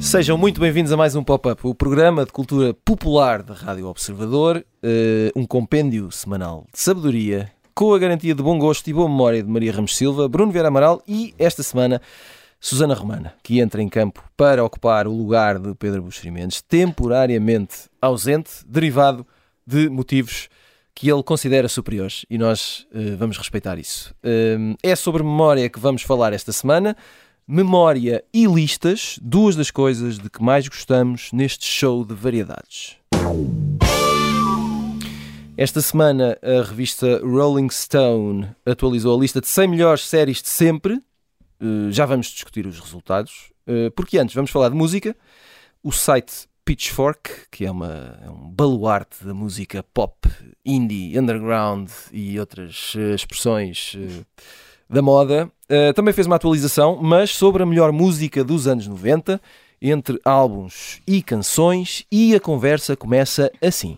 Sejam muito bem-vindos a mais um Pop-Up, o programa de cultura popular da Rádio Observador, eh, um compêndio semanal de sabedoria, com a garantia de bom gosto e boa memória de Maria Ramos Silva, Bruno Vieira Amaral e, esta semana, Susana Romana, que entra em campo para ocupar o lugar de Pedro Buxeri Mendes, temporariamente ausente, derivado de motivos que ele considera superiores e nós eh, vamos respeitar isso. Eh, é sobre memória que vamos falar esta semana memória e listas, duas das coisas de que mais gostamos neste show de variedades. Esta semana a revista Rolling Stone atualizou a lista de 100 melhores séries de sempre. Uh, já vamos discutir os resultados, uh, porque antes vamos falar de música. O site Pitchfork, que é, uma, é um baluarte da música pop, indie, underground e outras uh, expressões da moda, também fez uma atualização, mas sobre a melhor música dos anos 90, entre álbuns e canções, e a conversa começa assim.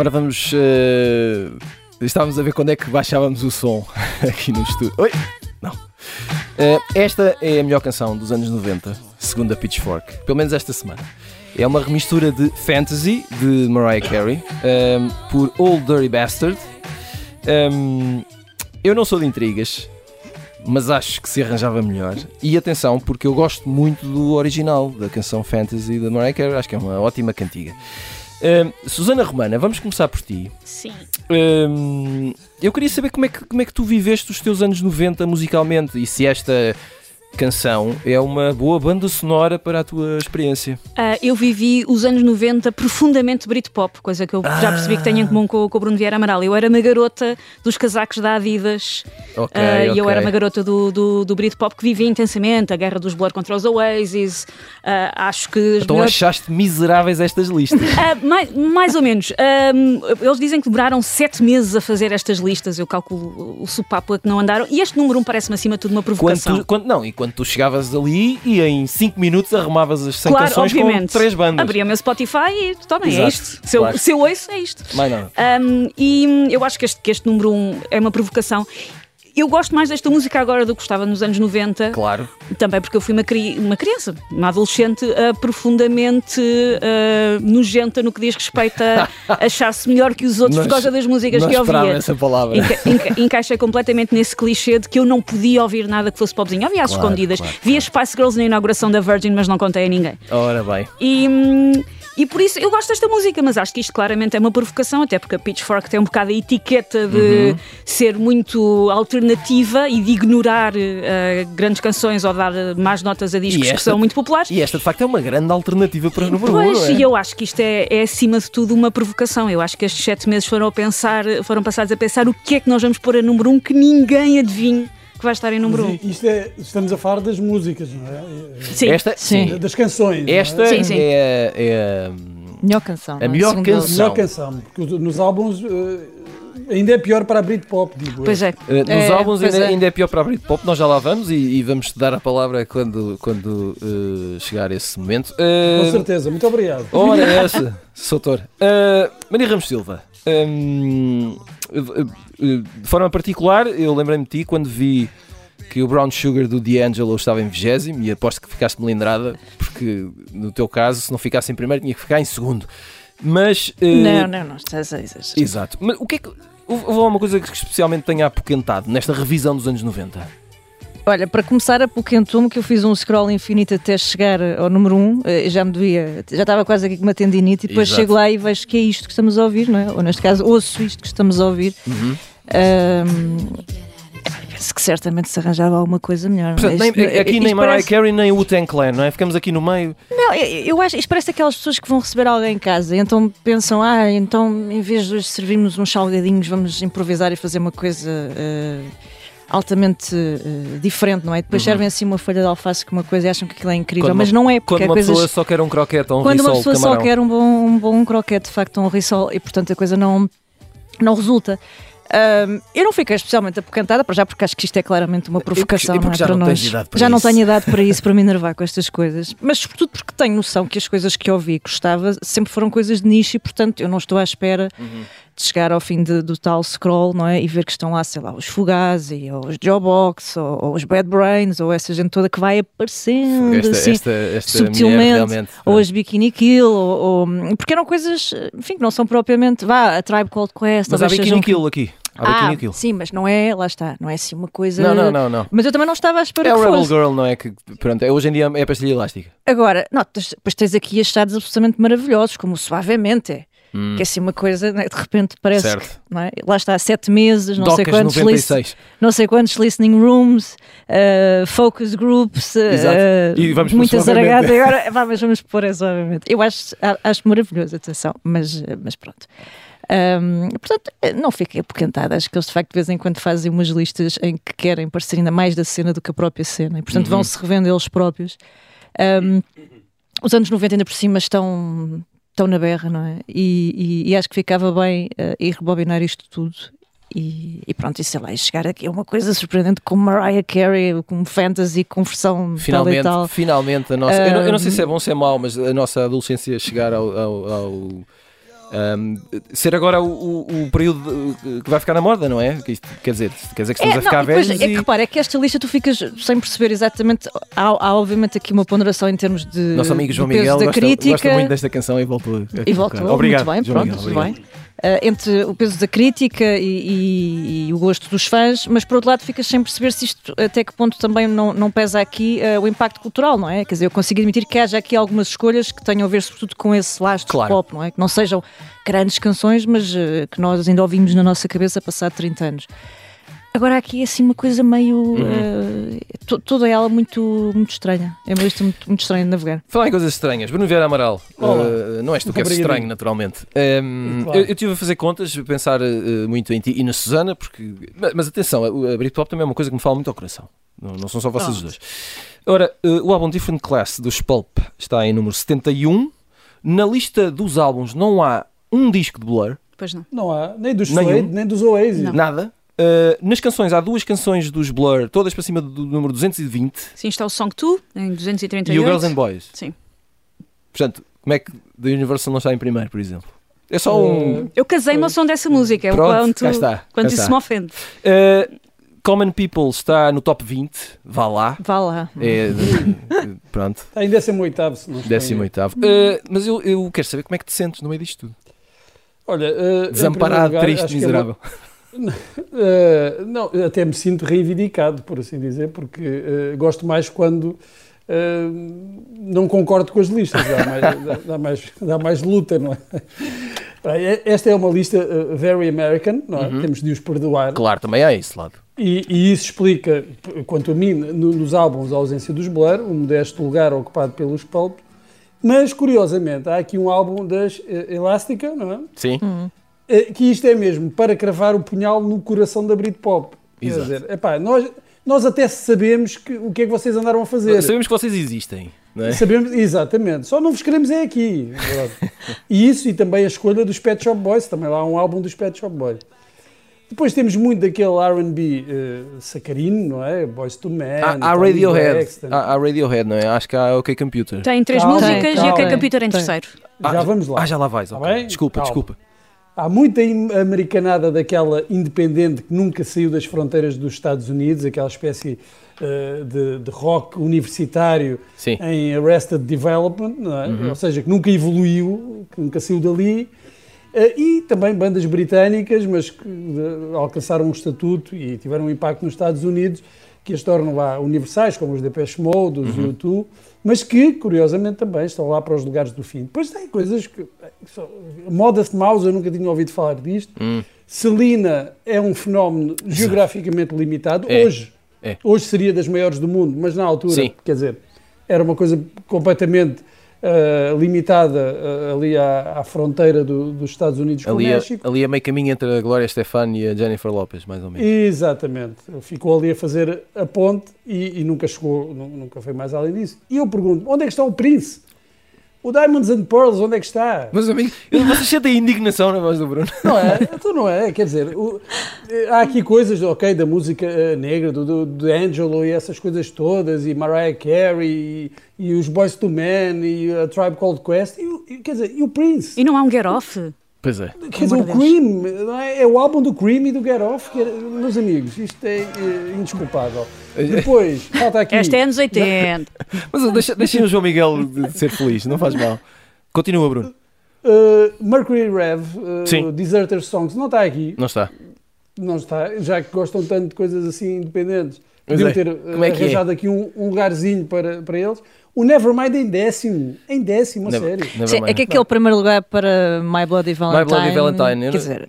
Ora, vamos. Uh, estávamos a ver quando é que baixávamos o som aqui no estúdio. Oi! Não. Uh, esta é a melhor canção dos anos 90, segundo a Pitchfork. Pelo menos esta semana. É uma remistura de Fantasy, de Mariah Carey, um, ehm, por Old Dirty Bastard. Um, eu não sou de intrigas, mas acho que se arranjava melhor. E atenção, porque eu gosto muito do original, da canção Fantasy da Mariah Carey. Acho que é uma ótima cantiga. Uh, Susana Romana, vamos começar por ti. Sim. Uh, eu queria saber como é, que, como é que tu viveste os teus anos 90 musicalmente e se esta canção é uma boa banda sonora para a tua experiência. Uh, eu vivi os anos 90 profundamente Britpop, coisa que eu ah. já percebi que tenho em comum com, com o Bruno Vieira Amaral. Eu era uma garota dos casacos da Adidas okay, uh, e okay. eu era uma garota do, do, do Britpop que vivia intensamente a guerra dos Blood contra os Oasis. Uh, acho que. Então melhores... achaste miseráveis estas listas? mais, mais ou menos. eles dizem que demoraram sete meses a fazer estas listas. Eu calculo o supapo a que não andaram. E este número 1 parece-me acima de tudo uma provocação. Quanto, quanto, não, e quando tu chegavas ali e em 5 minutos arrumavas as 100 claro, canções obviamente. com 3 bandas. Abria o meu Spotify e também é isto. Se, claro. eu, se eu ouço, é isto. Mais nada. Um, e eu acho que este, que este número 1 um é uma provocação eu gosto mais desta música agora do que gostava nos anos 90. Claro. Também porque eu fui uma, cri uma criança, uma adolescente uh, profundamente uh, nojenta no que diz respeito a achar-se melhor que os outros nós, por causa das músicas que ouvia. essa palavra. Enca enca encaixa completamente nesse clichê de que eu não podia ouvir nada que fosse popzinho. Havia às claro, escondidas. Claro, Vi as Spice Girls na inauguração da Virgin, mas não contei a ninguém. Ora bem. E. Hum, e por isso eu gosto desta música, mas acho que isto claramente é uma provocação, até porque a Pitchfork tem um bocado a etiqueta de uhum. ser muito alternativa e de ignorar uh, grandes canções ou dar más notas a discos esta, que são muito populares. E esta de facto é uma grande alternativa para o número Pois, é? e eu acho que isto é, é, acima de tudo uma provocação. Eu acho que estes sete meses foram, a pensar, foram passados a pensar o que é que nós vamos pôr a número um que ninguém adivinhe que vai estar em número 1. Um. Isto é, estamos a falar das músicas, não é? Sim. Esta, sim. Das canções. Esta é? Sim, sim. é, é Melhor canção. A melhor canção. A melhor canção, porque nos álbuns uh, ainda é pior para a Britpop, digo. Pois é. Uh, nos é, álbuns ainda é. ainda é. pior para a Britpop, nós já lá vamos e, e vamos te dar a palavra quando, quando uh, chegar esse momento. Com certeza, muito obrigado. Ora, é essa, Soutor. Maria Ramos Silva. Um, de forma particular, eu lembrei-me de ti quando vi que o Brown Sugar do D'Angelo estava em vigésimo e aposto que ficaste melindrada, porque no teu caso, se não ficasse em primeiro, tinha que ficar em segundo. Mas. Uh... Não, não, não, estás a exagerar. Exato. Mas o que é que. Houve uma coisa que especialmente tenha apoquentado nesta revisão dos anos 90? Olha, para começar, apoquentou-me que eu fiz um scroll infinito até chegar ao número 1, um, eh, já me devia, já estava quase aqui com uma tendinite, e depois Exato. chego lá e vejo que é isto que estamos a ouvir, não é? Ou neste caso, ouço isto que estamos a ouvir. Uhum. Penso que certamente se arranjava alguma coisa melhor. Portanto, nem, isto, aqui nem Mariah parece... Carey nem o Ten Clan, não é? Ficamos aqui no meio. Não, eu, acho isto parece aquelas pessoas que vão receber alguém em casa, então pensam, ah, então em vez de servirmos uns salgadinhos, vamos improvisar e fazer uma coisa. Uh, altamente uh, diferente, não é? Depois uhum. servem assim uma folha de alface com uma coisa e acham que aquilo é incrível, quando mas não é porque Quando uma coisas... pessoa só quer um croquete ou um Quando risol, uma pessoa camarão. só quer um bom, um bom croquete, de facto, um risol, e portanto a coisa não, não resulta. Um, eu não fiquei especialmente apocantada, para já porque acho que isto é claramente uma provocação não é, já para não nós. já isso. não tenho idade para isso, para me enervar com estas coisas, mas sobretudo porque tenho noção que as coisas que ouvi e gostava sempre foram coisas de nicho e, portanto, eu não estou à espera uhum. de chegar ao fim de, do tal scroll não é? e ver que estão lá, sei lá, os Fugazi, ou os Jawbox, ou, ou, os Bad Brains, ou essa gente toda que vai aparecendo esta, assim, esta, esta sutilmente, ou as Bikini Kill, ou, ou, porque eram coisas, enfim, que não são propriamente, vá, a Tribe Called Quest. Mas há Bikini Kill aqui. Ah, sim, mas não é, lá está, não é assim uma coisa. Não, não, não. não. Mas eu também não estava à espera é que o Rebel fosse. Girl, não é? Que, pronto, é, hoje em dia é pastilha elástica. Agora, não, depois tens aqui achados absolutamente maravilhosos, como Suavemente. Hum. Que é assim uma coisa, né, de repente parece certo. que, é? lá está, sete meses, não Docas sei quantos 96. não sei quantos listening rooms, uh, focus groups, uh, e vamos muitas zaragadas. Agora, vamos, vamos pôr isso, obviamente. Eu acho, acho maravilhoso, atenção, mas, mas pronto. Um, portanto, não fiquei apoquentada. Acho que eles de facto de vez em quando fazem umas listas em que querem parecer ainda mais da cena do que a própria cena e portanto uhum. vão-se revendo eles próprios. Um, os anos 90 ainda por cima estão, estão na berra, não é? E, e, e acho que ficava bem uh, ir rebobinar isto tudo e, e, pronto, e sei lá, e chegar aqui a uma coisa surpreendente como Mariah Carey, com fantasy, com versão finalmente, tal e tal. Finalmente, a nossa, eu, não, eu, não, sei se é bom ou se é mau, mas a nossa adolescência chegar ao, ao, ao um, ser agora o, o, o, período que vai ficar na moda, não é? Quer dizer, quer dizer que estamos é, a ficar não, velhos. É que repara, é que esta lista tu ficas sem perceber exatamente. Há, há obviamente aqui uma ponderação em termos de. Nosso amigo João Miguel gosta, gosta, muito desta canção e voltou. E voltou. Obrigado. Muito bem, João pronto, Miguel, tudo bem. Uh, entre o peso da crítica e, e, e, o gosto dos fãs, mas por outro lado ficas sem perceber se isto até que ponto também não, não pesa aqui uh, o impacto cultural, não é? Quer dizer, eu consigo admitir que haja aqui algumas escolhas que tenham a ver sobretudo com esse lastro claro. pop, não é? Que não sejam grandes canções, mas uh, que nós ainda ouvimos na nossa cabeça passado 30 anos. Agora aqui é assim uma coisa meio. Uhum. Uh, toda ela muito, muito estranha. É uma lista muito, muito estranha de navegar. Falar em coisas estranhas. Bruno Vieira Amaral. Uh, não és tu que és estranho, naturalmente. Um, ehm, claro. eu, eu estive a fazer contas, a pensar uh, muito em ti e na Susana, porque. Mas, mas atenção, a, a Britpop também é uma coisa que me fala muito ao coração. Não, não são só vocês os dois. Ora, o álbum Different Class dos Pulp está em número 71. Na lista dos álbuns não há um disco de Blur. Pois não. Não há, nem dos Suede, nem dos Oasis. Não. Nada. Uh, nas canções, há duas canções dos Blur, todas para cima do número 220. Sim, está o Song 2, em 238. E o Girls and Boys. Sim. Portanto, como é que The Universal não está em primeiro, por exemplo? É só um. Eu casei-me ao som dessa música, é o quanto, cá está, quanto isso está. me ofende. Uh, Common People está no top 20, vá lá. Vá lá. É, pronto. Está em 18, se não 18. Uh, mas eu, eu quero saber como é que te sentes no meio disto tudo. Olha, uh, desamparado, lugar, triste, miserável. Uh, não, até me sinto reivindicado, por assim dizer, porque uh, gosto mais quando uh, não concordo com as listas, dá mais, dá, dá, mais, dá mais luta, não é? Esta é uma lista very American, não é? Uhum. Temos de os perdoar. Claro, também há esse lado. E, e isso explica, quanto a mim, no, nos álbuns, a ausência dos Blur, o modesto lugar ocupado pelos Pulp, mas curiosamente há aqui um álbum das Elástica, não é? Sim. Uhum é, que isto é mesmo para cravar o punhal no coração da Britpop. Exato. Quer dizer, epá, nós, nós até sabemos que, o que é que vocês andaram a fazer. Sabemos que vocês existem. Não é? Sabemos, exatamente. Só não vos queremos é aqui. E isso e também a escolha dos Pet Shop Boys. Também lá há um álbum dos Pet Shop Boys. Depois temos muito daquele R&B uh, sacarino, não é? Boys to Men. Há, Radiohead. Há, Radiohead, não é? Acho que há OK Computer. Tem três calma, músicas calma, e OK Computer em tem. terceiro. Ah, já vamos lá. Ah, já lá vais. Okay. Desculpa, calma. desculpa. Há muita americanada daquela independente que nunca saiu das fronteiras dos Estados Unidos, aquela espécie uh, de, de, rock universitário Sim. em Arrested Development, é? uhum. ou seja, que nunca evoluiu, que nunca saiu dali. Uh, e também bandas britânicas, mas que uh, alcançaram um estatuto e tiveram um impacto nos Estados Unidos, que as tornam lá universais, como os Depeche Mode, os uhum. U2, mas que, curiosamente, também estão lá para os lugares do fim. Depois tem coisas que. Modest Mouse, eu nunca tinha ouvido falar disto. Hum. Celina é um fenómeno geograficamente limitado. É. Hoje, é. hoje seria das maiores do mundo, mas na altura, Sim. quer dizer, era uma coisa completamente uh, limitada uh, ali à, à fronteira do, dos Estados Unidos com ali o México. ali a meio caminho entre a Glória Estefan e a Jennifer Lopez, mais ou menos. Exatamente. Ficou ali a fazer a ponte e, e nunca chegou, nunca foi mais além disso. E eu pergunto, onde é que está o Prince? O Diamonds and Pearls, onde é que está? Mas amigo, você sentem indignação na voz do Bruno. Não é? Então não é, quer dizer, o, há aqui coisas, ok, da música uh, negra, do, do, do, Angelo e essas coisas todas, e Mariah Carey, e, e os Boys to Men, e a Tribe Called Quest, e, e, quer dizer, e o Prince. E não há um Get Off? Pois é. Quer dizer, o Cream, é? é o álbum do Cream e do Get Off, que, meus amigos, isto é, é indesculpável. Depois, falta aqui. Esta é anos 80. Mas deixa, deixa o João Miguel de ser feliz, não faz mal. Continua, Bruno. Uh, Mercury Rev, uh, Deserter Songs, não está aqui. Não está. Não está, já que gostam tanto de coisas assim independentes. Podiam é. ter é arranjado é? aqui um, um lugarzinho para, para eles. O Nevermind em décimo, em décimo, a sério. Sim, é que aquele primeiro lugar para My Bloody Valentine. My Bloody Valentine. Quer dizer,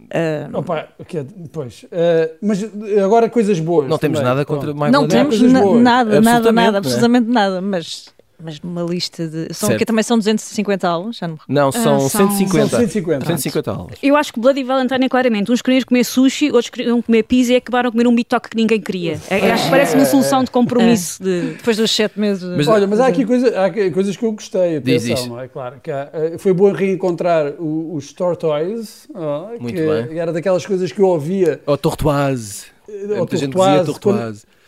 uh... Opa, okay, depois. Uh, mas agora coisas boas. Não também. temos nada contra My Não temos nada, nada, nada, absolutamente nada, mas mas numa lista de. São, que também são 250 álbuns? Já não, não são, ah, são 150. São 150. 150 álbuns. Eu acho que Bloody Valentine é claramente. Uns queriam comer sushi, outros queriam comer pizza e acabaram a comer um bitoque que ninguém queria. É, acho que parece uma solução de compromisso. É. De... Depois dos 7 meses. Mas, Olha, mas há aqui coisa, há coisas que eu gostei. Atenção, não é? Claro. Que há, eh, foi bom reencontrar os Tortoise. Oh, Muito que bem. Era daquelas coisas que eu ouvia. O Tortoise. Muita gente dizia Tortoise. Quando,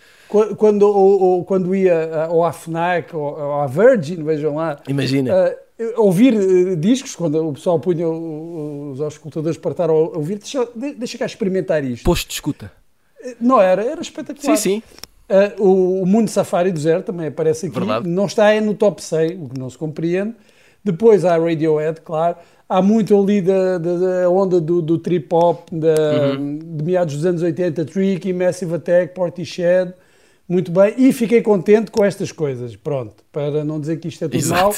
quando, ou, ou, quando ia ou à FNAC ou, ou à Virgin, vejam lá. Imagina. Uh, ouvir uh, discos, quando o pessoal punha os auscultadores para estar a ouvir, deixa, deixa cá experimentar isto. Posto de escuta. Uh, não era, era espetacular. Sim, sim. o, o Mundo Safari do Zero também aparece aqui. Verdade. Não está no top 100, o que não se compreende. Depois há a Radiohead, claro. Há muito ali da, da, da onda do, do trip-hop uhum. de meados dos anos 80, Tricky, Massive Attack, Portishead. Muito bem, e fiquei contente com estas coisas, pronto, para não dizer que isto é tudo Exato. mal.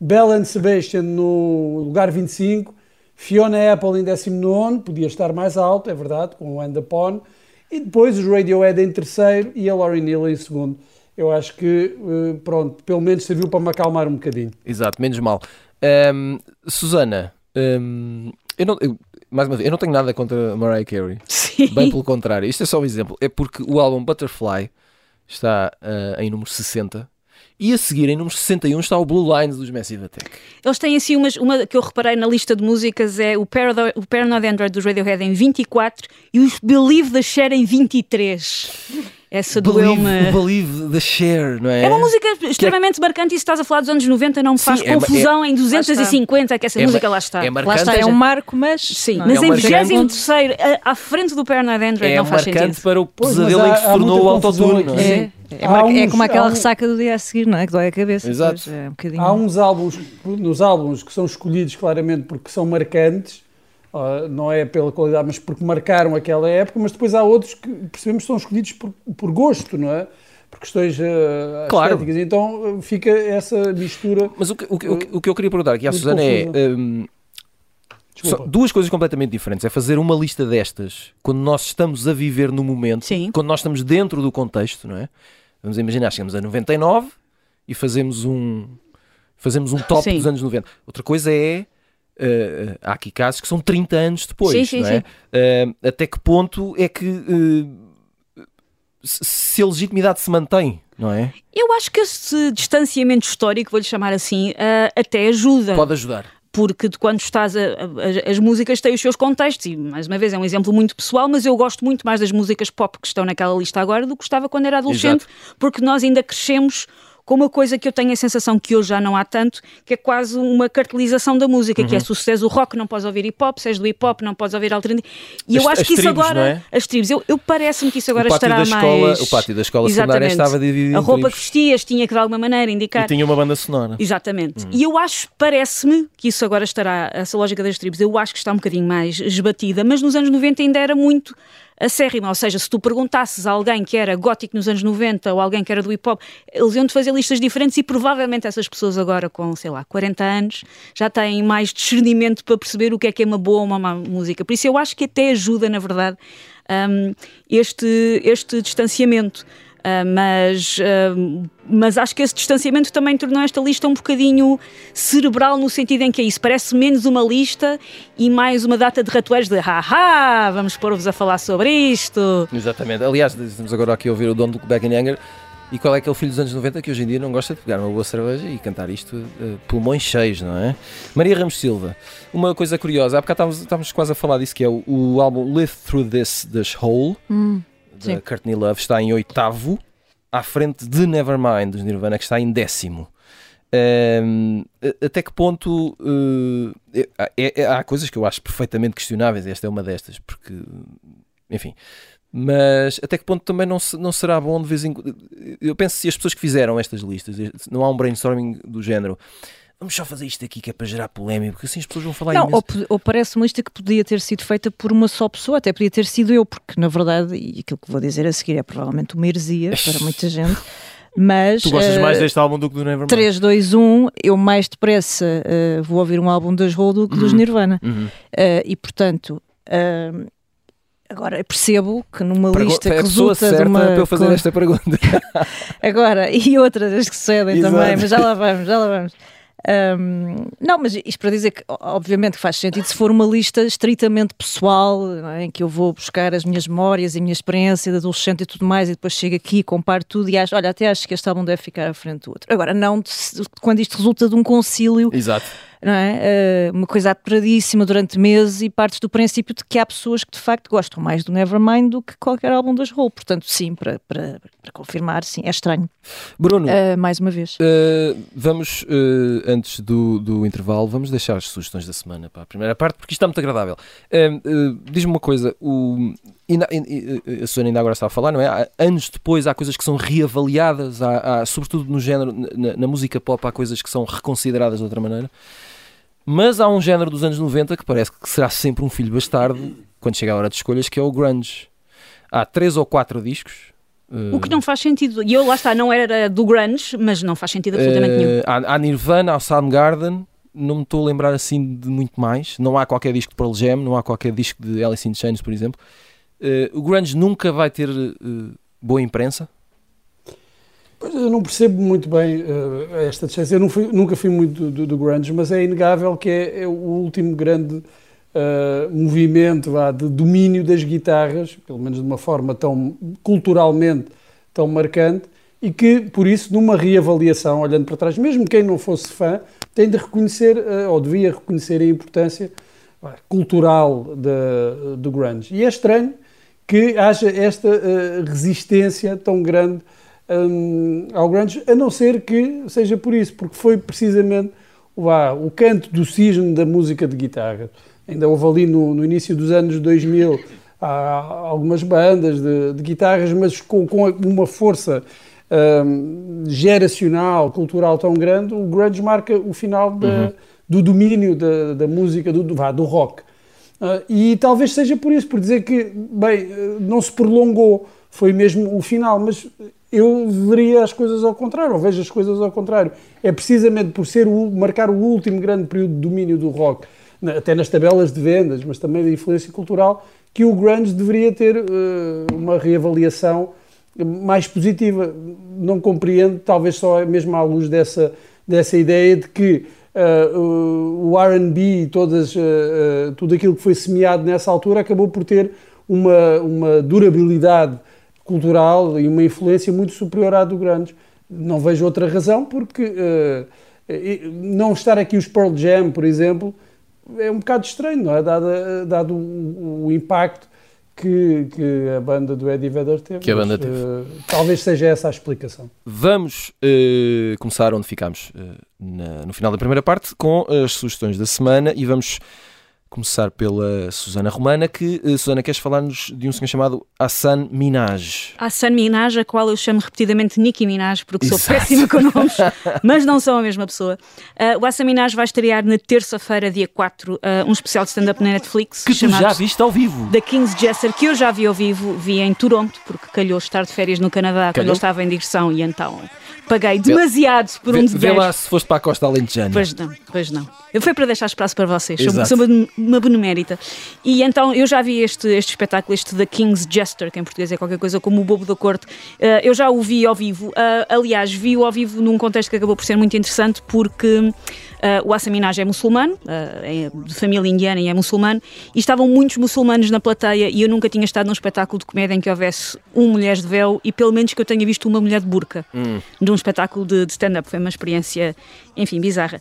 Bell and Sebastian no lugar 25, Fiona Apple em 19, podia estar mais alto, é verdade, com o End Upon, e depois os Radiohead em terceiro e a Laurie Neal em segundo. Eu acho que, eh, pronto, pelo menos serviu para me acalmar um bocadinho. Exato, menos mal. Um, Susana, um, eu não, eu, mais uma vez, eu não tenho nada contra Mariah Carey. Sim. Bem pelo contrário, isto é só um exemplo. É porque o álbum Butterfly está uh, em número 60. E a seguir, em número 61, está o Blue Lines dos Massive Attack. Eles têm assim umas, uma que eu reparei na lista de músicas é o, Parado o Paranoid Android dos Radiohead em 24 e os Believe the Share em 23. Essa doeu-me. Believe the Share, não é? É uma música extremamente é... marcante e se estás a falar dos anos 90 não me faz Sim, é confusão é, em 250 que essa é, música lá está. É marcante. Lá está, é um marco, mas. Sim, mas em 23 à frente do Paranoid Android não faz sentido. É marcante para o pesadelo em que se tornou o autotune, é? É, uns, é, como aquela um... ressaca do dia a seguir, não é? Que dói a cabeça. Exato. É um há uns álbuns, nos álbuns que são escolhidos claramente porque são marcantes Uh, não é pela qualidade, mas porque marcaram aquela época, mas depois há outros que percebemos que são escolhidos por, por gosto, não é? Por questões uh, claro. estéticas. Então fica essa mistura. Mas o que, o que, o que eu queria perguntar aqui à Susana é. Um, duas coisas completamente diferentes. É fazer uma lista destas quando nós estamos a viver no momento, Sim. quando nós estamos dentro do contexto, não é? Vamos imaginar, chegamos a 99 e fazemos um, fazemos um top Sim. dos anos 90. Outra coisa é Uh, há aqui casos que são 30 anos depois, sim, sim, é? Uh, até que ponto é que uh, se a legitimidade se mantém, não é? Eu acho que esse distanciamento histórico, vou-lhe chamar assim, até ajuda. Pode ajudar. Porque de quando estás a, a, as músicas têm os seus contextos, e mais uma vez é um exemplo muito pessoal, mas eu gosto muito mais das músicas pop que estão naquela lista agora do que gostava quando era adolescente, Exato. porque nós ainda crescemos com uma coisa que eu tenho a sensação que hoje já não há tanto, que é quase uma cartelização da música, uhum. que é uhum. se és do rock não podes ouvir hip hop, se és do hip hop não podes ouvir alternativo. E as, eu acho que isso tribos, agora, é? as tribos, eu, eu parece-me que isso agora estará escola, mais. O pátio da escola secundária estava dividido. A roupa que vestias tinha que de alguma maneira indicar. E tinha uma banda sonora. Exatamente. Uhum. E eu acho, parece-me que isso agora estará, essa lógica das tribos, eu acho que está um bocadinho mais esbatida, mas nos anos 90 ainda era muito acérrima. Ou seja, se tu perguntasses a alguém que era gótico nos anos 90 ou alguém que era do hip hop, eles iam-te fazer listas diferentes e provavelmente essas pessoas agora com, sei lá, 40 anos já têm mais discernimento para perceber o que é que é uma boa ou uma má música. Por isso eu acho que até ajuda, na verdade, um, este, este distanciamento. Uh, mas, uh, mas acho que esse distanciamento também tornou esta lista um bocadinho cerebral no sentido em que é isso, parece menos uma lista e mais uma data de ratoeiros de haha, vamos pôr-vos a falar sobre isto. Exatamente. Aliás, estamos agora aqui a ouvir o Don't Look Back in Anger e qual é aquele filho dos anos 90 que hoje em dia não gosta de pegar uma boa cerveja e cantar isto uh, pulmões cheios, não é? Maria Ramos Silva, uma coisa curiosa, há bocado estávamos, estávamos quase a falar disso, que é o, o álbum Live Through This, This Hole. Hum da Courtney Love, está em oitavo, à frente de Nevermind, dos Nirvana, que está em décimo. Um, até que ponto uh, é, é, há coisas que eu acho perfeitamente questionáveis, esta é uma destas, porque enfim, mas até que ponto também não, não será bom de vez em quando. Eu penso se as pessoas que fizeram estas listas, não há um brainstorming do género vamos só fazer isto aqui que é para gerar polémica, porque assim as pessoas vão falar Não, ou, ou, parece uma lista que podia ter sido feita por uma só pessoa, até podia ter sido eu, porque na verdade, e aquilo que vou dizer a seguir é provavelmente uma heresia para muita gente. Mas, tu gostas uh, mais deste álbum do que do Nevermind? 3, 2, 1, eu mais depressa uh, vou ouvir um álbum das Hole do que dos uhum. Nirvana. Uhum. Uh, e portanto, Agora, eu percebo que numa Pergu lista que é resulta de uma... para eu fazer esta pergunta. Agora, e outras que sucedem também, mas já lá vamos, já lá vamos. Um, não, mas isto para dizer que, obviamente, faz sentido se for uma lista estritamente pessoal, é? em que eu vou buscar as minhas memórias e a minha experiência de adolescente e tudo mais, e depois chego aqui, comparo tudo e acho, olha, até acho que este álbum deve ficar à frente do outro. Agora, não quando isto resulta de um concílio. Exato não é? Uh, uma coisa aturadíssima durante meses e partes do princípio de que há pessoas que de facto gostam mais do Nevermind do que qualquer álbum das Hole. Portanto, sim, para, para, para confirmar, sim, é estranho. Bruno, uh, mais uma vez. Uh, vamos, antes do, do intervalo, vamos deixar as sugestões da semana para a primeira parte, porque isto está muito agradável. Diz-me uma coisa, o, a Susana ainda agora está a falar, não é? Há, anos depois há coisas que são reavaliadas, há, há sobretudo no género, na, na, música pop, há coisas que são reconsideradas de outra maneira. Mas há um género dos anos 90 que parece que será sempre um filho bastardo quando chega a hora de escolhas, que é o grunge. Há três ou quatro discos. O que não faz sentido. E eu lá está, não era do grunge, mas não faz sentido absolutamente uh, nenhum. Há, há Nirvana, há Soundgarden, não me estou a lembrar assim de muito mais. Não há qualquer disco de Pearl Jam, não há qualquer disco de Alice in Chains, por exemplo. Uh, o grunge nunca vai ter uh, boa imprensa. Pois eu não percebo muito bem uh, esta distância. Eu fui, nunca fui muito do, do, do, grunge, mas é inegável que é, é o último grande uh, movimento vá, de domínio das guitarras, pelo menos de uma forma tão culturalmente tão marcante, e que, por isso, numa reavaliação, olhando para trás, mesmo quem não fosse fã, tem de reconhecer, uh, ou devia reconhecer a importância cultural de, do grunge. E é estranho que haja esta resistência tão grande um, ao grunge, a não ser que seja por isso, porque foi precisamente vá, o canto do cisne da música de guitarra. Ainda houve ali no, no início dos anos 2000 há algumas bandas de, de guitarras, mas com, com uma força um, geracional, cultural tão grande, o grunge marca o final da, uhum. do domínio da, da música, do, vá, do rock. Uh, e talvez seja por isso, por dizer que, bem, não se prolongou, foi mesmo o final, mas eu veria as coisas ao contrário, ou vejo as coisas ao contrário. É precisamente por ser o, marcar o último grande período de domínio do rock, até nas tabelas de vendas, mas também da influência cultural, que o grunge deveria ter uh, uma reavaliação mais positiva. Não compreendo, talvez só mesmo à luz dessa, dessa ideia de que uh, o R&B e todas, uh, tudo aquilo que foi semeado nessa altura acabou por ter uma, uma durabilidade cultural e uma influência muito superior à do grunge. Não vejo outra razão porque uh, não estar aqui os Pearl Jam, por exemplo, é um bocado estranho, não é? Dado, dado o, o impacto que, que, a banda do Eddie Vedder teve. Que a banda teve. Uh, talvez seja essa a explicação. Vamos uh, começar onde ficámos uh, no final da primeira parte com as sugestões da semana e vamos começar pela Susana Romana, que, uh, Susana, queres falar-nos de um senhor chamado Hassan Minaj? Hassan Minaj, a qual eu chamo repetidamente Nicki Minaj, porque Exato. sou péssima com nomes, mas não são a mesma pessoa. Uh, o Hassan Minaj vai estrear na terça-feira, dia 4, uh, um especial de stand-up na Netflix. Que tu já viste ao vivo? Da King's Jester, que eu já vi ao vivo, vi em Toronto, porque calhou estar de férias no Canadá calhou? quando eu estava em digressão e então paguei demasiado vê, por um dever. Vê lá se foste para a Costa Alentejana. Pois não, pois não. Eu fui para deixar espaço para vocês, Exato. sou, uma, uma benemérita. E então eu já vi este, este espetáculo, este The King's Jester, que em português é qualquer coisa como o Bobo da Corte. Uh, eu já o vi ao vivo. Uh, aliás, vi-o ao vivo num contexto que acabou por ser muito interessante, porque Uh, o Assaminaj é muçulmano, é de família indiana e é muçulmano, e estavam muitos muçulmanos na plateia e eu nunca tinha estado num espetáculo de comédia em que houvesse uma mulher de véu e pelo menos que eu tenha visto uma mulher de burca, hum. de um espetáculo de, de stand-up. Foi uma experiência, enfim, bizarra.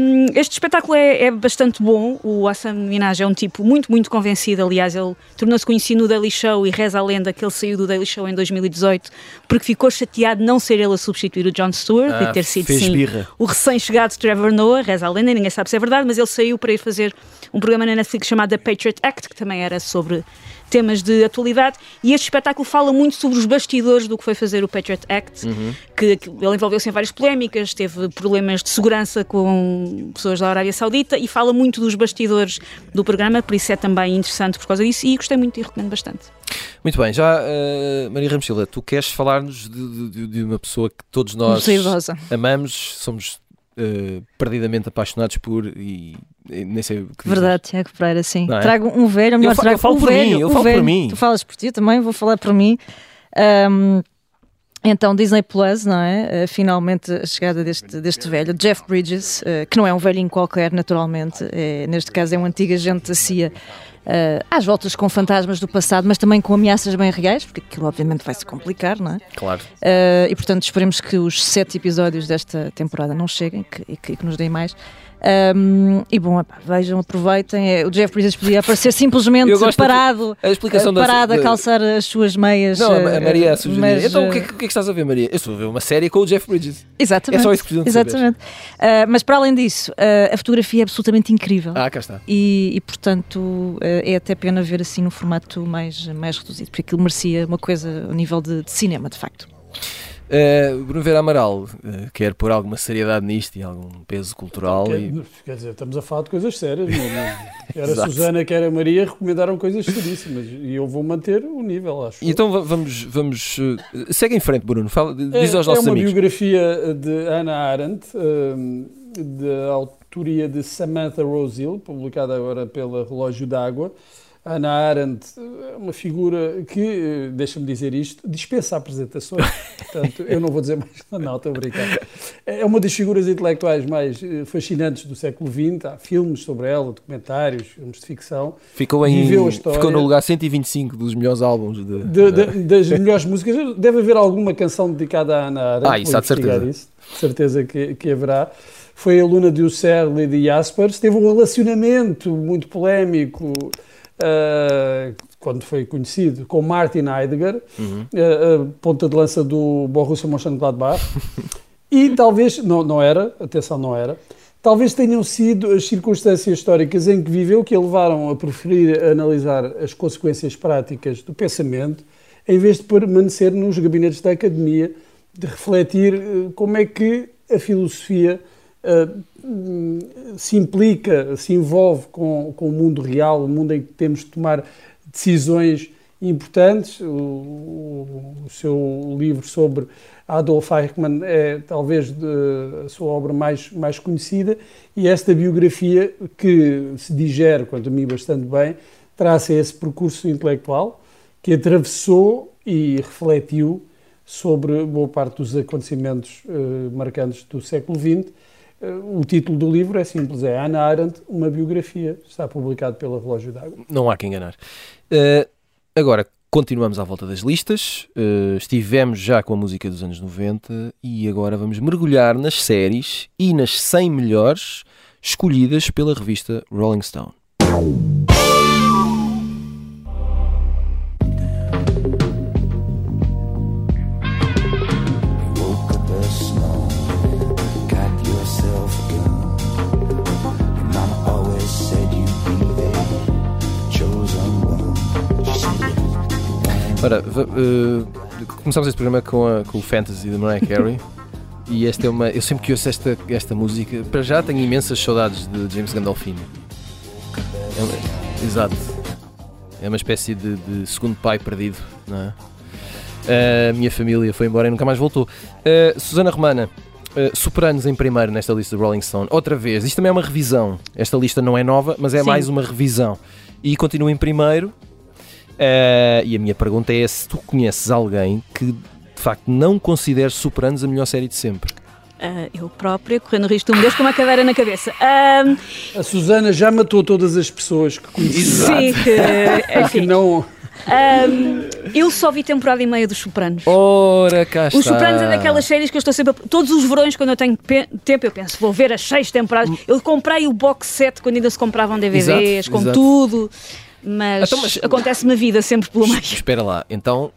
Um, este espetáculo é, é, bastante bom. O Assam Minaj é um tipo muito, muito convencido. Aliás, ele tornou-se conhecido no Daily Show e reza a lenda que ele saiu do Daily Show em 2018 porque ficou chateado de não ser ele a substituir o Jon Stewart ah, e ter sido, sim, birra. o recém-chegado Trevor Noah reza a lenda, ninguém sabe se é verdade, mas ele saiu para ir fazer um programa na Netflix chamado The Patriot Act, que também era sobre temas de atualidade, e este espetáculo fala muito sobre os bastidores do que foi fazer o Patriot Act, uhum. que, que, ele envolveu-se em várias polémicas, teve problemas de segurança com pessoas da Arábia Saudita e fala muito dos bastidores do programa, por isso é também interessante por causa disso e gostei muito e recomendo bastante. Muito bem, já uh, Maria Ramsila, tu queres falar-nos de, de, de, uma pessoa que todos nós amamos, somos uh, perdidamente apaixonados por e, e nem sei o que Verdade, Tiago Pereira, sim. É? Trago um velho, melhor eu, trago eu falo um por velho, mim, eu falo velho. por mim. Tu falas por ti, também vou falar por mim. Um, então, Disney Plus, não é? Uh, finalmente a chegada deste, deste velho, Jeff Bridges, uh, que não é um velhinho qualquer, naturalmente, é, neste caso é um antigo agente da CIA uh, às voltas com fantasmas do passado, mas também com ameaças bem reais, porque aquilo obviamente vai se complicar, não é? Claro. E portanto esperemos que os sete episódios desta temporada não cheguem que, e, que, e que nos deem mais. Um, e bom, vejam, aproveitem. É, o Jeff Bridges podia aparecer simplesmente parado, a parado da, a calçar as suas meias. Não, a Maria uh, mas, Então o que, é, o que, é que estás a ver, Maria? Eu estou a ver uma série com o Jeff Bridges. Exatamente. É só isso que Exatamente. Uh, mas para além disso, uh, a fotografia é absolutamente incrível. Ah, cá está. E, e portanto é até pena ver assim no formato mais, mais reduzido, porque aquilo merecia uma coisa ao nível de, de cinema, de facto. Uh, Bruno Vera Amaral uh, quer pôr alguma seriedade nisto e algum peso cultural. Quer, e... quer dizer, estamos a falar de coisas sérias. Não, é? Quer a Susana, quer a Maria recomendaram coisas seríssimas e eu vou manter o nível, acho. Então vamos. vamos uh, segue em frente, Bruno. Fala, diz é, aos nossos amigos. É uma amigos. biografia de Hannah Arendt, da autoria de Samantha Rosell, publicada agora pela Relógio d'Água. Ana Arendt é uma figura que, eh, deixa-me dizer isto, dispensa apresentações. Portanto, eu não vou dizer mais, não, estou a brincar. É uma das figuras intelectuais mais eh, fascinantes do século XX. Há filmes sobre ela, documentários, filmes de ficção. Ficou, em, ficou no lugar 125 dos melhores álbuns. De, de, de, das melhores músicas. Deve haver alguma canção dedicada à Ana Arendt. Ah, isso há de certeza. Isso. certeza que, que haverá foi aluna de Husserl e de Jaspers, teve um relacionamento muito polémico uh, quando foi conhecido, com Martin Heidegger, uhum. uh, ponta de lança do Borussia Mönchengladbach, e talvez, não, não era, atenção, não era, talvez tenham sido as circunstâncias históricas em que viveu que a levaram a preferir analisar as consequências práticas do pensamento, em vez de permanecer nos gabinetes da academia, de refletir como é que a filosofia uh, se implica, se envolve com, com o mundo real, o mundo em que temos de tomar decisões importantes. O, o, o seu livro sobre Adolf Eichmann é talvez de, a sua obra mais, mais conhecida e esta biografia, que se digere, quanto a mim, bastante bem, traça esse percurso intelectual que atravessou e refletiu sobre boa parte dos acontecimentos uh, marcantes do século XX o título do livro é simples, é Ana Arendt, uma biografia. Está publicado pela Relógio d'Água. Não há que enganar. Uh, agora, continuamos à volta das listas. Uh, estivemos já com a música dos anos 90 e agora vamos mergulhar nas séries e nas 100 melhores escolhidas pela revista Rolling Stone. Ora, uh, começamos este programa com, a, com o Fantasy de Mariah Carey. e esta é uma. Eu sempre que ouço esta, esta música, para já tenho imensas saudades de James Gandolfini. É uma, exato. É uma espécie de, de, segundo pai perdido, não é? A minha família foi embora e nunca mais voltou. Uh, Susana Romana, uh, Superanos em primeiro nesta lista de Rolling Stone. Outra vez, isto também é uma revisão. Esta lista não é nova, mas é Sim. mais uma revisão. E continua em primeiro Uh, e a minha pergunta é se tu conheces alguém que de facto não considere Sopranos a melhor série de sempre. Uh, eu própria, correndo o risco de um Deus com uma cadeira na cabeça. Uh, a Susana já matou todas as pessoas que conhecia. Sim, que, enfim. não... Um, eu só vi temporada e meia dos Sopranos. Ora, cá está. Os Sopranos é daquelas séries que eu estou sempre. A... Todos os verões, quando eu tenho tempo, eu penso, vou ver as seis temporadas. Eu comprei o box set quando ainda se compravam DVDs, exato, com exato. tudo mas, então, mas acontece na vida sempre pelo meio. Espera lá, então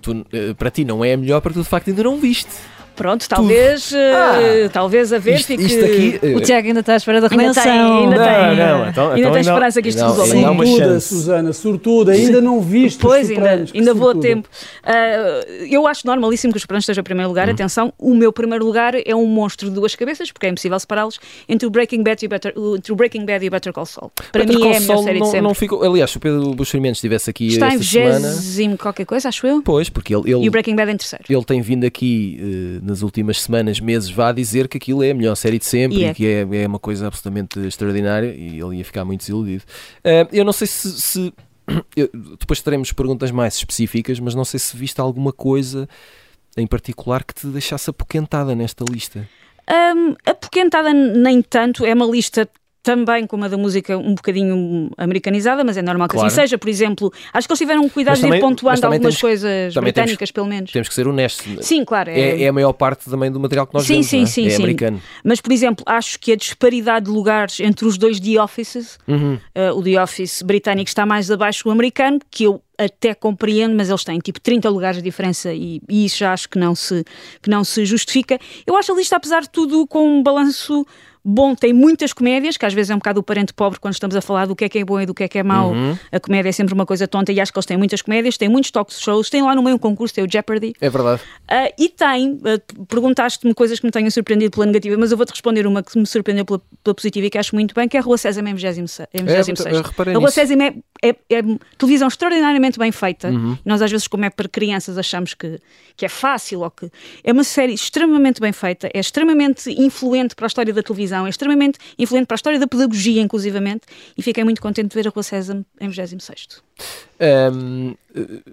tu, eh, para ti não é a melhor porque tu de facto ainda não viste. Pronto, talvez, uh, talvez a ver isto, fique... Isto aqui, uh, o Tiago ainda está à espera da redenção. Ainda tem, ainda tem, não, então, ainda então, tem esperança que isto não, resolva. Sortuda, Susana, sortuda, ainda não viste Pois, ainda, ainda vou a tempo. Uh, eu acho normalíssimo que os Sopranos esteja em primeiro lugar. Hum. Atenção, o meu primeiro lugar é um monstro de duas cabeças, porque é impossível separá-los, entre o Breaking Bad e o Better, entre o Breaking Bad e o Better Call Saul. Para Better mim Call é a melhor série não, de sempre. Não ficou, aliás, se o Pedro Buxerimentos estivesse aqui Está esta em semana... qualquer coisa, acho eu. Pois, porque ele... ele e o Breaking Bad em terceiro. Ele tem vindo aqui uh, nas últimas semanas meses, vá dizer que aquilo é a melhor série de sempre yeah. e que é, é uma coisa absolutamente extraordinária e ele ia ficar muito desiludido. Uh, eu não sei se. se eu, depois teremos perguntas mais específicas, mas não sei se viste alguma coisa em particular que te deixasse apoquentada nesta lista. Um, apoquentada nem tanto, é uma lista também como a da música um bocadinho americanizada, mas é normal que assim claro. assim seja. Por exemplo, acho que eles tiveram cuidado de ir pontuando algumas temos, coisas britânicas, temos, pelo menos. Temos que ser honestos. Sim, claro. É, é, é a maior parte também do material que nós sim, vemos, sim, é? sim, é sim. americano. Mas, por exemplo, acho que a disparidade de lugares entre os dois The Offices, uhum. uh, o The Office britânico está mais abaixo do americano, que eu até compreendo, mas eles têm tipo 30 lugares de diferença e, e, isso já acho que não, se, que não se justifica. Eu acho a lista, apesar de tudo, com um balanço bom, tem muitas comédias, que às vezes é um bocado o parente pobre quando estamos a falar do que é que é bom e do que é que é mau. Uhum. A comédia é sempre uma coisa tonta e acho que eles têm muitas comédias, têm muitos talk shows, tem lá no meio um concurso, tem o Jeopardy. É verdade. Uh, e tem, uh, perguntaste-me coisas que me tenham surpreendido pela negativa, mas eu vou-te responder uma que me surpreendeu pela, pela, positiva e que acho muito bem, que é a Rua Sésamo em 26. É, a Rua Sésamo é, é, é, televisão extraordinariamente bem feita. Uhum. Nós às vezes, como é para crianças, achamos que, que é fácil ou que... É uma série extremamente bem feita, é extremamente influente para a história da televisão, é extremamente influente para a história da pedagogia, inclusivamente, e fiquei muito contente de ver a Rua César em 26. Um,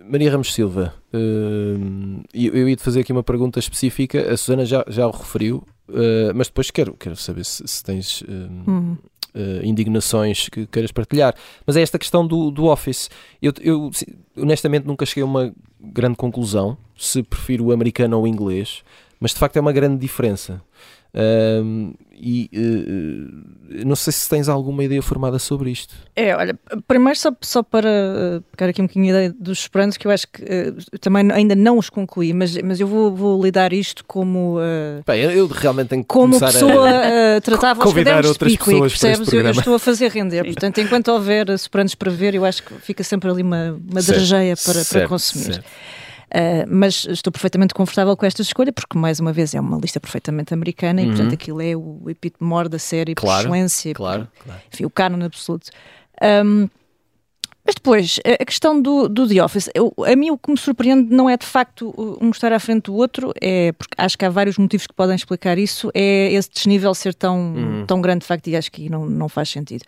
Maria Ramos Silva, um, eu ia te fazer aqui uma pergunta específica, a Susana já, já o referiu, uh, mas depois quero, quero saber se, se tens um, uhum. uh, indignações que queiras partilhar. Mas é esta questão do, do Office. Eu, eu honestamente nunca cheguei a uma grande conclusão se prefiro o americano ou o inglês, mas de facto é uma grande diferença. Um, e uh, não sei se tens alguma ideia formada sobre isto. É, olha, primeiro só, só para uh, pegar aqui um bocadinho a ideia dos esperantos, que eu acho que uh, também ainda não os concluí, mas, mas eu vou, vou lidar isto como. Bem, eu realmente tenho que como pessoa a, a tratava convidar outras pessoas percebes? Eu, eu, estou a fazer render. Portanto, enquanto houver esperantos para ver, eu acho que fica sempre ali uma, uma drageia para, para consumir. Certo. Uh, mas estou perfeitamente confortável com esta escolha, porque, mais uma vez, é uma lista perfeitamente americana uhum. e, portanto, aquilo é o epítome da série claro, por excelência. Claro, claro. Enfim, o canon absoluto. Um, mas depois, a questão do, do The Office, eu, a mim o que me surpreende não é de facto um estar à frente do outro, é porque acho que há vários motivos que podem explicar isso, é esse desnível ser tão, uhum. tão grande de facto e acho que não, não faz sentido.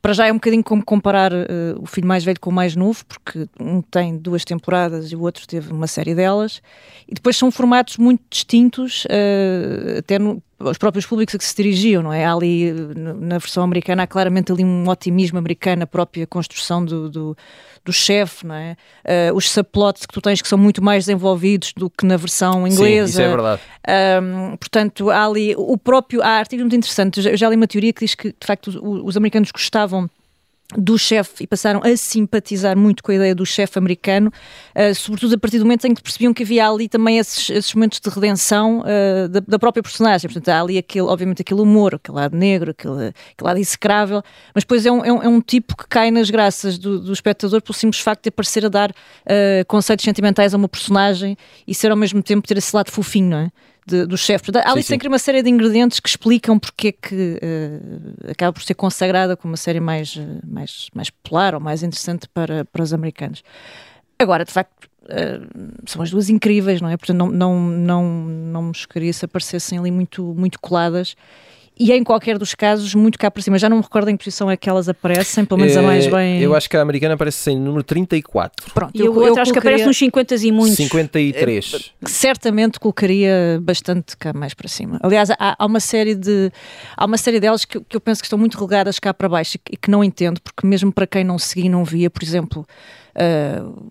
Para já é um bocadinho como comparar uh, o filho mais velho com o mais novo, porque um tem duas temporadas e o outro teve uma série delas. E depois são formatos muito distintos, uh, até no, os próprios públicos a que se dirigiam, não é? Há ali, na versão americana, há claramente ali um otimismo americano, a própria construção do, do, do chefe, não é? Uh, os subplots que tu tens que são muito mais desenvolvidos do que na versão inglesa. Sim, isso é verdade. Um, portanto, há ali o próprio. Há artigos muito interessantes. Eu já li uma teoria que diz que, de facto, os, os americanos gostavam do chefe e passaram a simpatizar muito com a ideia do chefe americano, uh, sobretudo a partir do momento em que percebiam que havia ali também esses, esses momentos de redenção uh, da, da, própria personagem. Portanto, há ali aquele, obviamente aquele humor, aquele lado negro, aquele, aquele lado execrável, mas depois é um, é um, é um tipo que cai nas graças do, do, espectador pelo simples facto de aparecer a dar uh, conceitos sentimentais a uma personagem e ser ao mesmo tempo ter esse lado fofinho, não é? De, do chefe. Há ali sempre uma série de ingredientes que explicam porque é que uh, acaba por ser consagrada como uma série mais, uh, mais, mais popular ou mais interessante para, para os americanos. Agora, de facto, uh, são as duas incríveis, não é? Portanto, não, não, não, não me chocaria se aparecessem ali muito, muito coladas e em qualquer dos casos, muito cá por cima. Já não me recordo em que posição é que elas aparecem, pelo menos a mais eh, bem. Eu acho que a americana aparece em número 34. Pronto, e eu, eu, eu acho que aparece nos 50 e muitos. 53. É, certamente colocaria bastante cá mais para cima. Aliás, há, há uma série de há uma série delas que, que, eu penso que estão muito relegadas cá para baixo e que não entendo, porque mesmo para quem não seguia não via, por exemplo, Uh,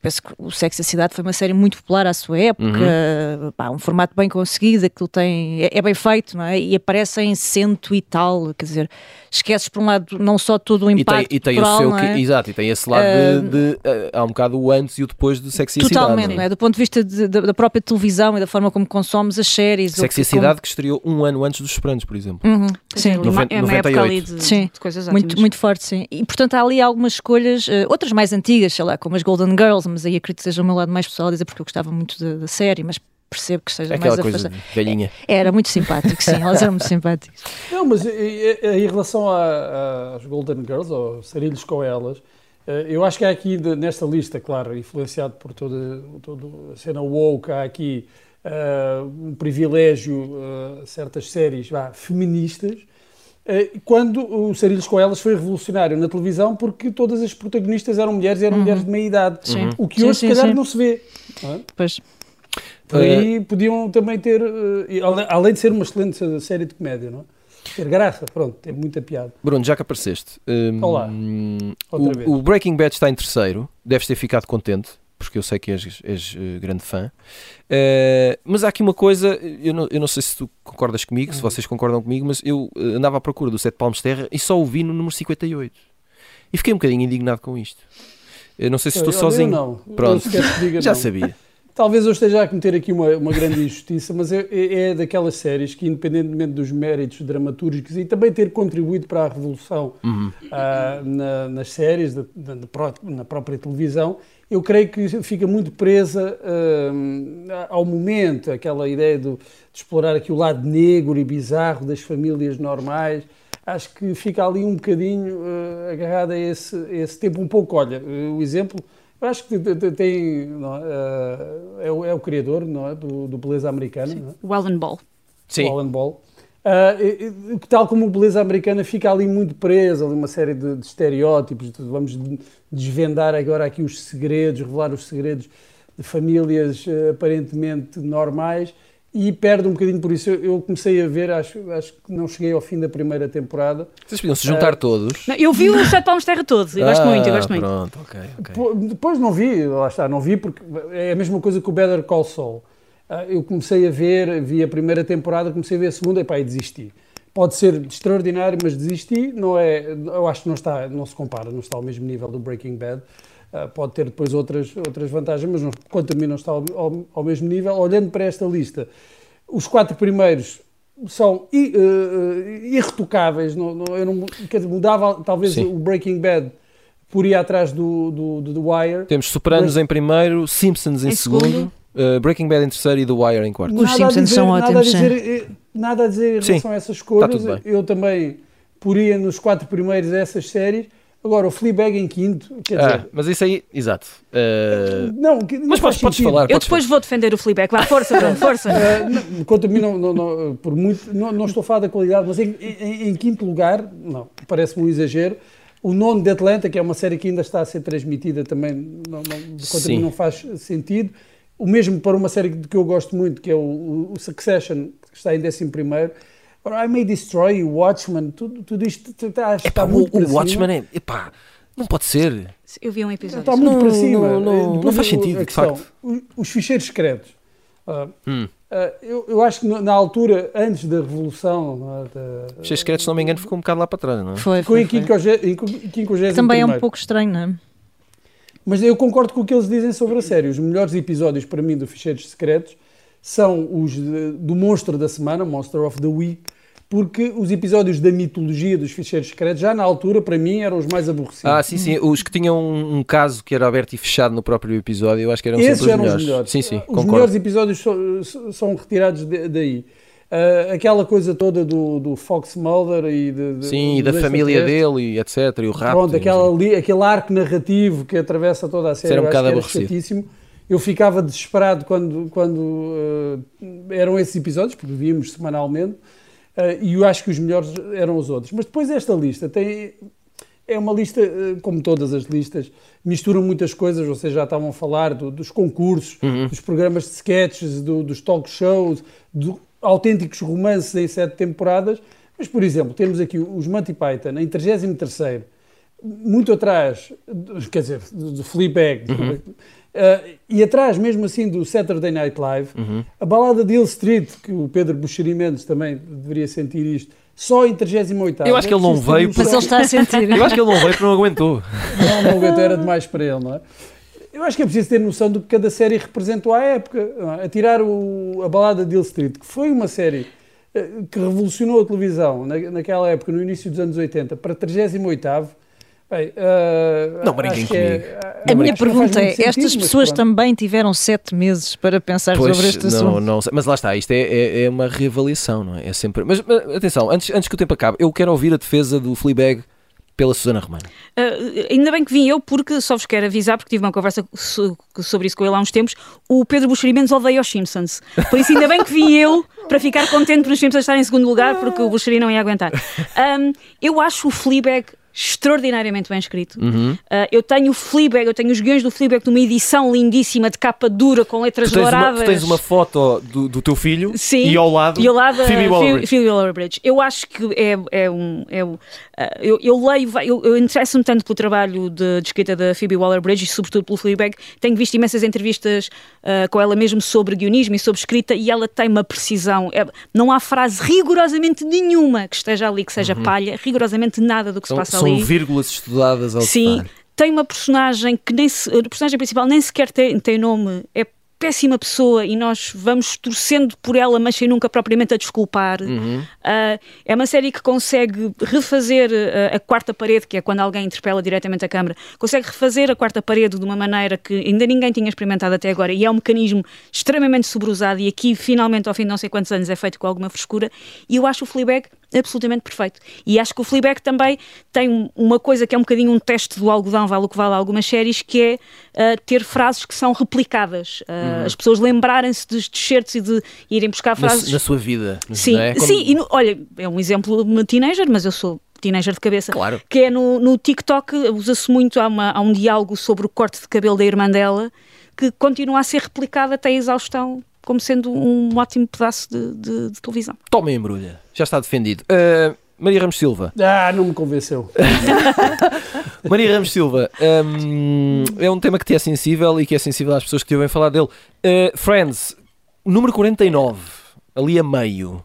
penso que o Sexo e a Cidade foi uma série muito popular à sua época, uhum. pá, um formato bem conseguido, aquilo tem, é, é, bem feito, não é? E aparece em cento e tal, quer dizer, esqueces por um lado não só todo o impacto e tem, e tem o seu é? exato, e tem esse lado uh, de, de uh, há um bocado o antes e o depois do Sexy Totalmente, Cidade. Totalmente, é? do ponto de vista de, de, da própria televisão e da forma como consomes as séries. Sexy Cidade como... que estreou um ano antes dos Sopranos, por exemplo. Uhum. Sim, é uma, é uma época ali de, sim. de coisas muito, muito forte, sim. E portanto há ali algumas escolhas, outras mais antigas, sei lá, como as Golden Girls, mas aí acredito que seja o meu lado mais pessoal a dizer porque eu gostava muito da série, mas percebo que esteja Aquela mais coisa afastada. velhinha. É, era muito simpático, sim, elas eram muito simpáticas. Não, mas em relação às Golden Girls, ou sarilhos com elas, eh, eu acho que há aqui, nesta lista, claro, influenciado por toda, toda a cena woke, há aqui uh, um privilégio, uh, certas séries vá, feministas, eh, quando o Sarilhos com Elas foi revolucionário na televisão porque todas as protagonistas eram mulheres e eram uhum. mulheres de meia idade. Sim. O que sim, hoje, sim, se calhar, não se vê. Não é? Pois. Por aí podiam também ter, eh, além de ser uma excelente série de comédia, não é? Ter graça, pronto, tem muita piada. Bruno, já que apareceste, um, Olá. O, o, Breaking Bad está em terceiro, deves ter ficado contente porque eu sei que és, és uh, grande fã. Uh, mas há aqui uma coisa, eu não, eu não sei se tu concordas comigo, se uhum. vocês concordam comigo, mas eu uh, andava à procura do Sete Palmos Terra e só o vi no número 58. E fiquei um bocadinho indignado com isto. Eu não sei se estou eu, sozinho. Eu não. Pronto, diga, já não. sabia. Talvez eu esteja a cometer aqui uma, uma grande injustiça, mas é, é, daquelas séries que, independentemente dos méritos dramatúrgicos e também ter contribuído para a revolução uhum. uh, na, nas séries, da, da, na própria televisão, eu creio que fica muito presa uh, ao momento, aquela ideia de, de, explorar aqui o lado negro e bizarro das famílias normais. Acho que fica ali um bocadinho uh, agarrada a esse, a esse tempo. Um pouco, olha, o exemplo, eu acho que tem. Não, uh, é, o, é, o, criador não é, do, do Beleza Americana. Sim. Não é? O Alan Ball. Sim. O Alan Ball. Uh, tal como o Beleza Americana fica ali muito presa, ali uma série de, de estereótipos, de, vamos desvendar agora aqui os segredos, revelar os segredos de famílias uh, aparentemente normais e perde um bocadinho por isso. Eu, eu, comecei a ver, acho, acho que não cheguei ao fim da primeira temporada. Vocês podiam se juntar uh, todos? Não, eu vi o Sete Palmos Terra todo, eu gosto muito, eu gosto muito. Pronto, ok, ok. Depois não vi, lá está, não vi porque é a mesma coisa que o Better Call Saul. Ah, eu comecei a ver, vi a primeira temporada, comecei a ver a segunda e pá, e desisti. Pode ser extraordinário, mas desisti. Não é, eu acho que não está, não se compara, não está ao mesmo nível do Breaking Bad. Uh, pode ter depois outras outras vantagens, mas não, quanto a mim não está ao, ao, ao, mesmo nível. Olhando para esta lista, os quatro primeiros são uh, irretocáveis. Não, não, eu não quer dizer, mudava talvez Sim. o Breaking Bad por ir atrás do, do, do, do Wire. Temos Sopranos mas, em primeiro, Simpsons em, em segundo. segundo Uh, Breaking Bad em terceiro e The Wire em quarto. Os nada Simpsons dizer, são ótimos. Nada a dizer, eh, nada a dizer em relação Sim, a essas escolhas. Eu também poria nos quatro primeiros essas séries. Agora, o Fleabag em quinto, quer ah, dizer... Mas isso aí, exato. Uh... Não, não mas podes, podes falar. Eu depois falar. vou defender o Fleabag. Vá, força, Bruno, força. Uh, quanto a mim, não, não, não, por muito, não, não estou a falar da qualidade, mas em, em, em quinto lugar, não, parece-me um exagero. O nono de Atlanta, que é uma série que ainda está a ser transmitida, também, não, não, quanto a mim, não faz sentido. O mesmo para uma série que eu gosto muito, que é o, o Succession, que está em 11 primeiro. I May Destroy, o Watchmen, tudo, tudo isto está, está epá, muito o, o Watchmen é, epá, não pode ser. Eu vi um episódio. Está muito não, para cima. Não, não, não faz sentido, de facto. Os ficheiros secretos. Uh, hum. uh, eu, eu, acho que na altura, antes da Revolução. Uh, Os secretos, se não me engano, ficou um bocado lá para trás, não é? Foi. foi, foi. Em 50 Também é um pouco estranho, não é? Mas eu concordo com o que eles dizem sobre a série. Os melhores episódios para mim do Ficheiros Secretos são os de, do Monstro da Semana, Monster of the Week, porque os episódios da mitologia dos ficheiros secretos, já na altura, para mim, eram os mais aborrecidos. Ah, sim, sim. Os que tinham um, um caso que era aberto e fechado no próprio episódio, eu acho que eram Esses sempre os melhores. Os melhores. Sim, sim, os concordo. melhores episódios so, são retirados de, daí. Uh, aquela coisa toda do, do Fox Mulder e de, de, Sim, e da família dele e etc. E o rato. Pronto, aquela aquele arco narrativo que atravessa toda a série. Era um bocado aborrecido. Eu ficava desesperado quando, quando uh, eram esses episódios, porque víamos semanalmente Uh, e eu acho que os melhores eram os outros. Mas depois esta lista tem. É uma lista, uh, como todas as listas, misturam muitas coisas. Vocês já estavam a falar do, dos concursos, uhum. dos programas de sketches, do, dos talk shows, do, autênticos romances em sete temporadas. Mas, por exemplo, temos aqui os Monty Python em 33, muito atrás, quer dizer, do Fleabag, uhum. Uh, e atrás, mesmo assim, do Saturday Night Live, uhum. a balada de Hill Street, que o Pedro Buxeri Mendes também deveria sentir isto, só em 38 Eu acho que ele não veio. Mas ele está a sentir. Eu acho que ele não veio porque não aguentou. Não, não aguentou, era demais para ele, não é? Eu acho que é preciso ter noção do que cada série representou à época. É? A tirar o, a balada de Hill Street, que foi uma série eh, que revolucionou a televisão na, naquela época, no início dos anos 80, para 38 Bem, uh, não brinquem comigo. É, a minha pergunta é: estas pessoas também tiveram sete meses para pensar pois, sobre este não, assunto? Não, mas lá está, isto é, é, é, uma reavaliação, não é? É sempre. Mas, mas, atenção, antes, antes que o tempo acabe, eu quero ouvir a defesa do Fleabag pela Susana Romana. Uh, ainda bem que vim eu, porque só vos quero avisar, porque tive uma conversa sobre isso com ele há uns tempos. O Pedro Buxeri Mendes odeia os Simpsons. Por isso, ainda bem que vim eu para ficar contente por os Simpsons estarem em segundo lugar, porque o Buxeri não ia aguentar. Um, eu acho o Fleabag extraordinariamente bem escrito. Uhum. Uh, eu tenho o Fleabag, eu tenho os guiões do Fleabag numa edição lindíssima de capa dura com letras tu douradas. Uma, tu tens uma foto do, do teu filho Sim, e ao lado, e ao lado Phoebe Waller-Bridge. Waller-Bridge. Eu acho que é, é um... É um uh, eu, eu, leio, eu, eu interesso-me tanto pelo trabalho de, de, escrita da Phoebe Waller-Bridge e sobretudo pelo Fleabag. Tenho visto imensas entrevistas uh, com ela mesmo sobre guionismo e sobre escrita e ela tem uma precisão. É, não há frase rigorosamente nenhuma que esteja ali que seja uhum. palha, rigorosamente nada do que são, se passa são ali. São vírgulas estudadas ao Sim, detalhe. tem uma personagem que nem se, a personagem principal nem sequer tem, tem nome, é péssima pessoa e nós vamos torcendo por ela, mas sem nunca propriamente a desculpar. Uhum. Uh, é uma série que consegue refazer uh, a quarta parede, que é quando alguém interpela diretamente a câmara, consegue refazer a quarta parede de uma maneira que ainda ninguém tinha experimentado até agora e é um mecanismo extremamente sobrosado e aqui finalmente ao fim de não sei quantos anos é feito com alguma frescura e eu acho o Fleabag absolutamente perfeito. E acho que o Fleabag também tem uma coisa que é um bocadinho um teste do algodão, vale o que vale algumas séries, que é uh, ter frases que são replicadas. Uh, uhum. As pessoas lembrarem-se dos t-shirts e de irem buscar frases. Na, na sua vida. Sim, é? sim e no, olha, é um exemplo de uma teenager, mas eu sou teenager de cabeça, claro. que é no, no TikTok, usa-se muito, há, uma, há um diálogo sobre o corte de cabelo da irmã dela, que continua a ser replicado até a exaustão como sendo um ótimo pedaço de, de, de televisão. Toma embrulha, já está defendido. Uh, Maria Ramos Silva. Ah, não me convenceu. Maria Ramos Silva, um, é um tema que te é sensível e que é sensível às pessoas que te ouvem falar dele. Uh, Friends, número 49, ali a meio.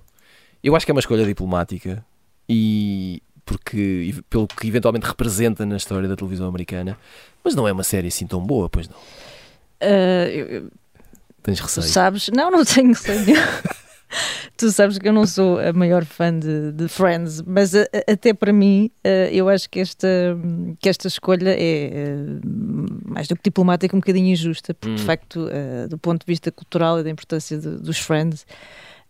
Eu acho que é uma escolha diplomática e porque pelo que eventualmente representa na história da televisão americana, mas não é uma série assim tão boa, pois não. Uh, eu, Tens receio? Sabes? Não, não tenho receio. tu sabes que eu não sou a maior fã de, de Friends, mas a, a, até para mim uh, eu acho que esta, que esta escolha é uh, mais do que diplomática, um bocadinho injusta, porque hum. de facto, uh, do ponto de vista cultural e da importância de, dos Friends.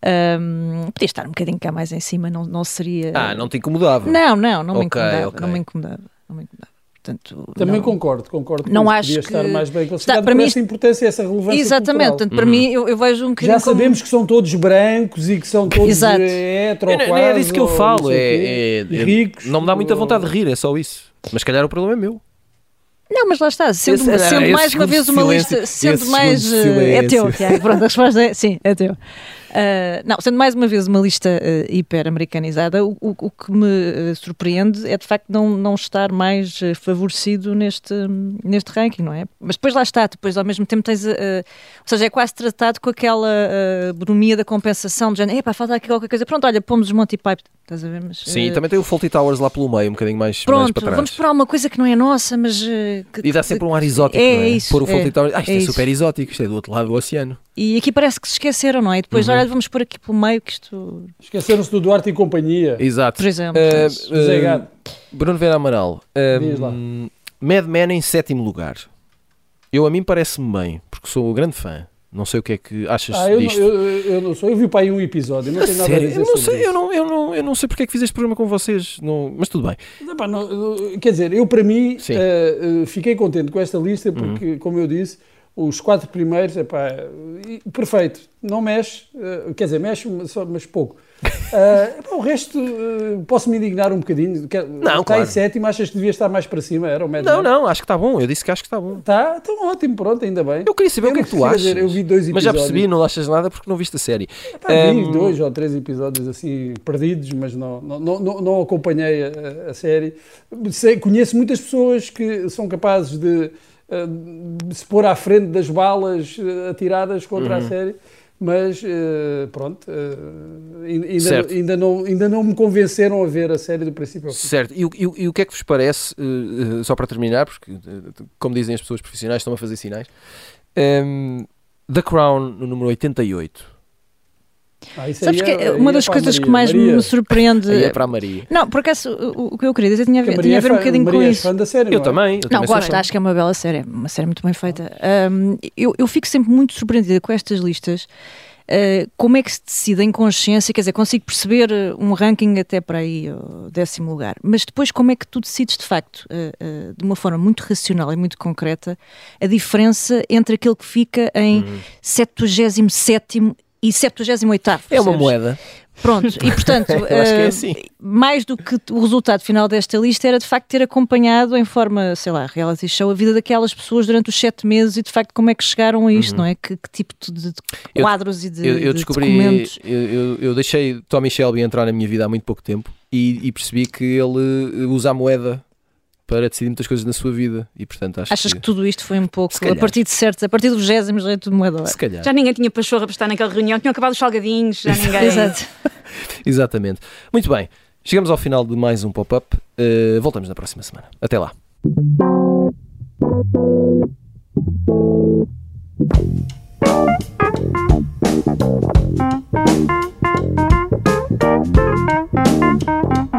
Um, podia estar um bocadinho cá mais em cima, não, não seria. Ah, não te incomodava? Não, não, não me incomodava. Okay. Não me incomodava. Não me incomodava. Portanto, Também não, concordo, concordo. Não acho que estar mais bem classificado está, para mim, essa importância, essa relevância Exatamente, portanto, para mim eu, eu, vejo um bocadinho Já sabemos como... que são todos brancos e que são todos Exato. hetero, é, quase, é disso que eu falo, é, é, é, ricos. Não me dá muita vontade de rir, é só isso. Mas se calhar o problema é meu. Não, mas lá está, sendo, esse, sendo mais uma vez uma silêncio, lista, sendo mais. Uh, é teu, Tiago, pronto, a resposta é sim, é teu. Uh, não, sendo mais uma vez uma lista uh, hiper americanizada, o, o, o, que me uh, surpreende é de facto não, não estar mais favorecido neste, neste ranking, não é? Mas depois lá está, depois ao mesmo tempo tens. ou seja, é quase tratado com aquela uh, da compensação, de género, epá, falta aqui qualquer coisa. Pronto, olha, pomos os Monty Python, estás a ver? Mas, Sim, também tem o Fawlty Towers lá pelo meio, um bocadinho mais, pronto, mais para trás. vamos para uma coisa que não é nossa, mas. Que, e dá sempre um ar exótico, é, não é? Isso, Pôr o Fawlty é, Towers, ah, isto é, é super exótico, isto é do outro lado do oceano. E aqui parece que se esqueceram, não é? E depois, uhum. olha, vamos pôr aqui pelo meio que isto. Esqueceram-se do Duarte e companhia. Exato. Por exemplo. Uh, uh, Bruno Vera Amaral. Uh, Mad Men em sétimo lugar. Eu a mim parece-me bem, porque sou um grande fã. Não sei o que é que achas ah, eu disto. Não, eu, eu, não sou. Eu vi para aí um episódio, não tenho nada Sério? a dizer eu não sei, eu não, eu, não, eu não sei porque é que fiz este programa com vocês, não, mas tudo bem. Não, não, quer dizer, eu para mim uh, fiquei contente com esta lista porque, uhum. como eu disse, os quatro primeiros, epá, perfeito, não mexe, uh, quer dizer, mexe, mas pouco. Uh, epá, o resto, uh, posso-me indignar um bocadinho. Quer, não, está claro. em sétimo, achas que devia estar mais para cima? Era o Mad Não, não, acho que está bom. Eu disse que acho que está bom. Está, então ótimo, pronto, ainda bem. Eu queria saber eu o que é que tu achas. Dizer, eu vi dois episódios. Mas já percebi, não achas nada porque não viste a série. Epá, um... Vi dois ou três episódios assim perdidos, mas não, não, não, não acompanhei a, a série. Sei, conheço muitas pessoas que são capazes de se pôr à frente das balas uh, atiradas contra uhum. a série, mas uh, pronto, ainda, ainda, não, ainda não me convenceram a ver a série do princípio ao fim. Certo, e, e, e o que é que vos parece, só para terminar, porque como dizem as pessoas profissionais, estão a fazer sinais, um, The Crown no número 88 ah, Sabes que é, uma das coisas Maria, que mais Maria. me surpreende. Aí é para a Maria. Não, por acaso o, o que eu queria dizer tinha, a, tinha a ver um bocadinho Maria com é isso. Fã da série, eu não é? também. Eu não, também gosto, acho que é uma bela série, uma série muito bem feita. Um, eu, eu fico sempre muito surpreendida com estas listas. Uh, como é que se decide em consciência? Quer dizer, consigo perceber uh, um ranking até para aí, o décimo lugar, mas depois como é que tu decides de facto, uh, de uma forma muito racional e muito concreta, a diferença entre aquele que fica em hum. 77 e 78 É uma moeda. Pronto, e portanto, é assim. mais do que o resultado final desta lista era de facto ter acompanhado em forma, sei lá, reality show a vida daquelas pessoas durante os sete meses e de facto como é que chegaram a isto, uhum. não é? Que, que tipo de, de quadros eu, e de, eu, eu de descobri, documentos. Eu, eu, eu, deixei Tommy Shelby entrar na minha vida há muito pouco tempo e, e percebi que ele usa a moeda para decidir muitas coisas na sua vida e portanto acho Achas que... que tudo isto foi um pouco a partir de certos, a partir do 20 direito do moedor. Se calhar. Já ninguém tinha pachorra para estar naquela reunião, tinham acabado os salgadinhos, já Exato. ninguém. Exato. Exatamente. Muito bem, chegamos ao final de mais um pop-up. Uh, voltamos na próxima semana. Até lá. Thank